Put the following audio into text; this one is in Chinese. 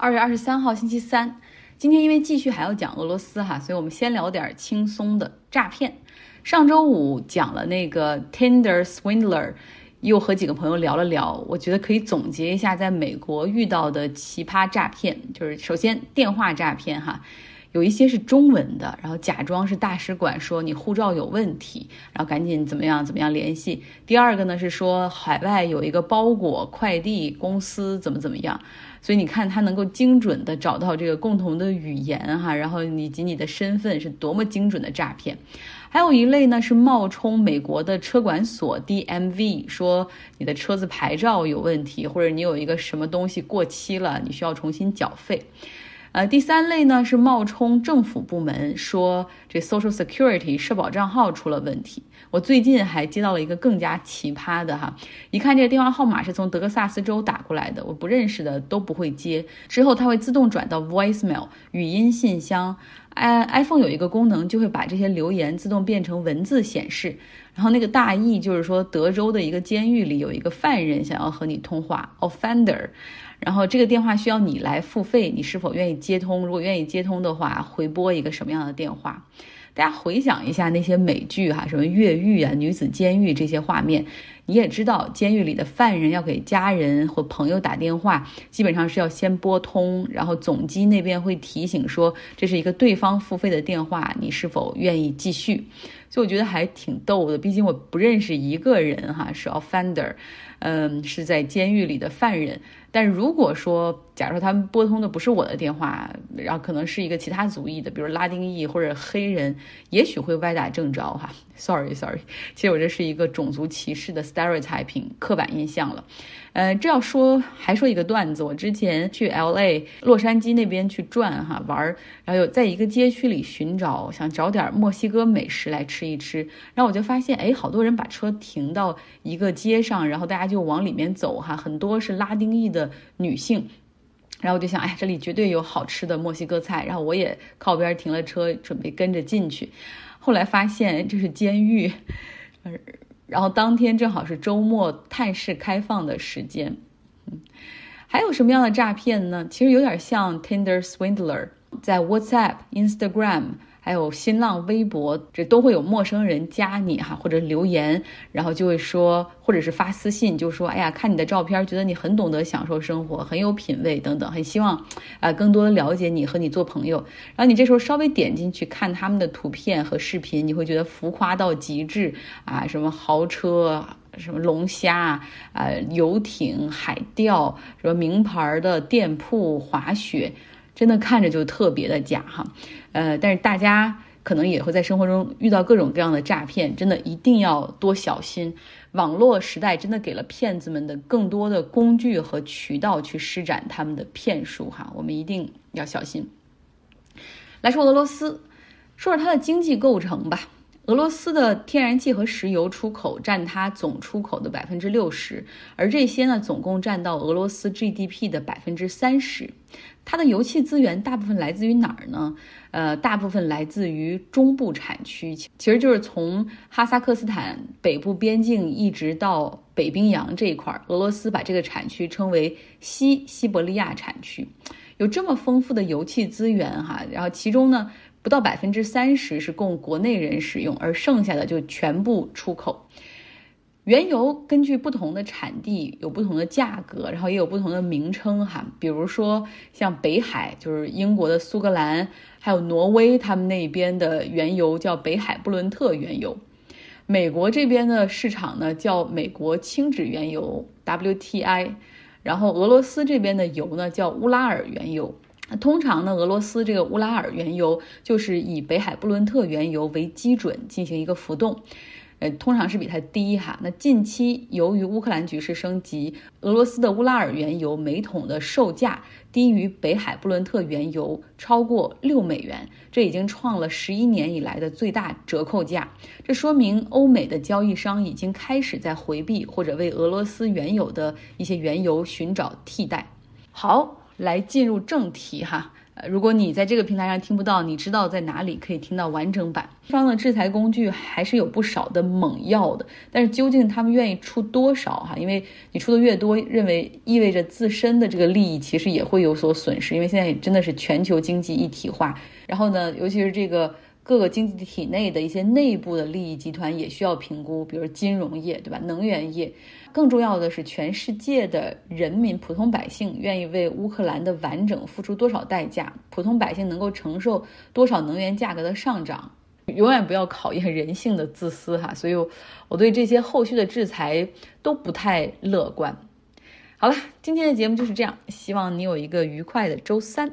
二月二十三号星期三，今天因为继续还要讲俄罗斯哈，所以我们先聊点轻松的诈骗。上周五讲了那个 Tinder Swindler，又和几个朋友聊了聊，我觉得可以总结一下在美国遇到的奇葩诈骗，就是首先电话诈骗哈。有一些是中文的，然后假装是大使馆说你护照有问题，然后赶紧怎么样怎么样联系。第二个呢是说海外有一个包裹快递公司怎么怎么样，所以你看他能够精准的找到这个共同的语言哈，然后以及你的身份是多么精准的诈骗。还有一类呢是冒充美国的车管所 DMV，说你的车子牌照有问题，或者你有一个什么东西过期了，你需要重新缴费。呃，第三类呢是冒充政府部门，说这 Social Security 社保账号出了问题。我最近还接到了一个更加奇葩的哈，一看这个电话号码是从德克萨斯州打过来的，我不认识的都不会接。之后它会自动转到 Voicemail 语音信箱。I iPhone 有一个功能，就会把这些留言自动变成文字显示。然后那个大意就是说，德州的一个监狱里有一个犯人想要和你通话，offender。然后这个电话需要你来付费，你是否愿意接通？如果愿意接通的话，回拨一个什么样的电话？大家回想一下那些美剧哈，什么越狱啊、女子监狱这些画面，你也知道，监狱里的犯人要给家人或朋友打电话，基本上是要先拨通，然后总机那边会提醒说这是一个对方付费的电话，你是否愿意继续？所以我觉得还挺逗的，毕竟我不认识一个人哈，是 offender，嗯，是在监狱里的犯人。但如果说，假如说他们拨通的不是我的电话，然后可能是一个其他族裔的，比如拉丁裔或者黑人，也许会歪打正着哈。Sorry，Sorry，其实我这是一个种族歧视的 stereotyping 刻板印象了。呃，这要说还说一个段子，我之前去 L A 洛杉矶那边去转哈玩，然后有在一个街区里寻找，想找点墨西哥美食来吃一吃，然后我就发现，哎，好多人把车停到一个街上，然后大家就往里面走哈，很多是拉丁裔的女性，然后我就想，哎，这里绝对有好吃的墨西哥菜，然后我也靠边停了车，准备跟着进去，后来发现这是监狱，然后当天正好是周末探视开放的时间，还有什么样的诈骗呢？其实有点像 Tinder Swindler，在 WhatsApp、Instagram。还有新浪微博，这都会有陌生人加你哈，或者留言，然后就会说，或者是发私信，就说，哎呀，看你的照片，觉得你很懂得享受生活，很有品味等等，很希望，啊，更多的了解你和你做朋友。然后你这时候稍微点进去看他们的图片和视频，你会觉得浮夸到极致啊，什么豪车，什么龙虾，啊，游艇、海钓，什么名牌的店铺、滑雪。真的看着就特别的假哈，呃，但是大家可能也会在生活中遇到各种各样的诈骗，真的一定要多小心。网络时代真的给了骗子们的更多的工具和渠道去施展他们的骗术哈，我们一定要小心。来说俄罗斯，说说它的经济构成吧。俄罗斯的天然气和石油出口占它总出口的百分之六十，而这些呢，总共占到俄罗斯 GDP 的百分之三十。它的油气资源大部分来自于哪儿呢？呃，大部分来自于中部产区，其实就是从哈萨克斯坦北部边境一直到北冰洋这一块儿。俄罗斯把这个产区称为西西伯利亚产区，有这么丰富的油气资源哈，然后其中呢。不到百分之三十是供国内人使用，而剩下的就全部出口。原油根据不同的产地有不同的价格，然后也有不同的名称哈。比如说像北海，就是英国的苏格兰，还有挪威，他们那边的原油叫北海布伦特原油。美国这边的市场呢叫美国轻质原油 WTI，然后俄罗斯这边的油呢叫乌拉尔原油。那通常呢，俄罗斯这个乌拉尔原油就是以北海布伦特原油为基准进行一个浮动，呃，通常是比它低哈。那近期由于乌克兰局势升级，俄罗斯的乌拉尔原油每桶的售价低于北海布伦特原油超过六美元，这已经创了十一年以来的最大折扣价。这说明欧美的交易商已经开始在回避或者为俄罗斯原有的一些原油寻找替代。好。来进入正题哈，如果你在这个平台上听不到，你知道在哪里可以听到完整版？西方的制裁工具还是有不少的猛药的，但是究竟他们愿意出多少哈？因为你出的越多，认为意味着自身的这个利益其实也会有所损失，因为现在真的是全球经济一体化，然后呢，尤其是这个。各个经济体内的一些内部的利益集团也需要评估，比如金融业，对吧？能源业，更重要的是全世界的人民、普通百姓愿意为乌克兰的完整付出多少代价？普通百姓能够承受多少能源价格的上涨？永远不要考验人性的自私哈！所以，我对这些后续的制裁都不太乐观。好了，今天的节目就是这样，希望你有一个愉快的周三。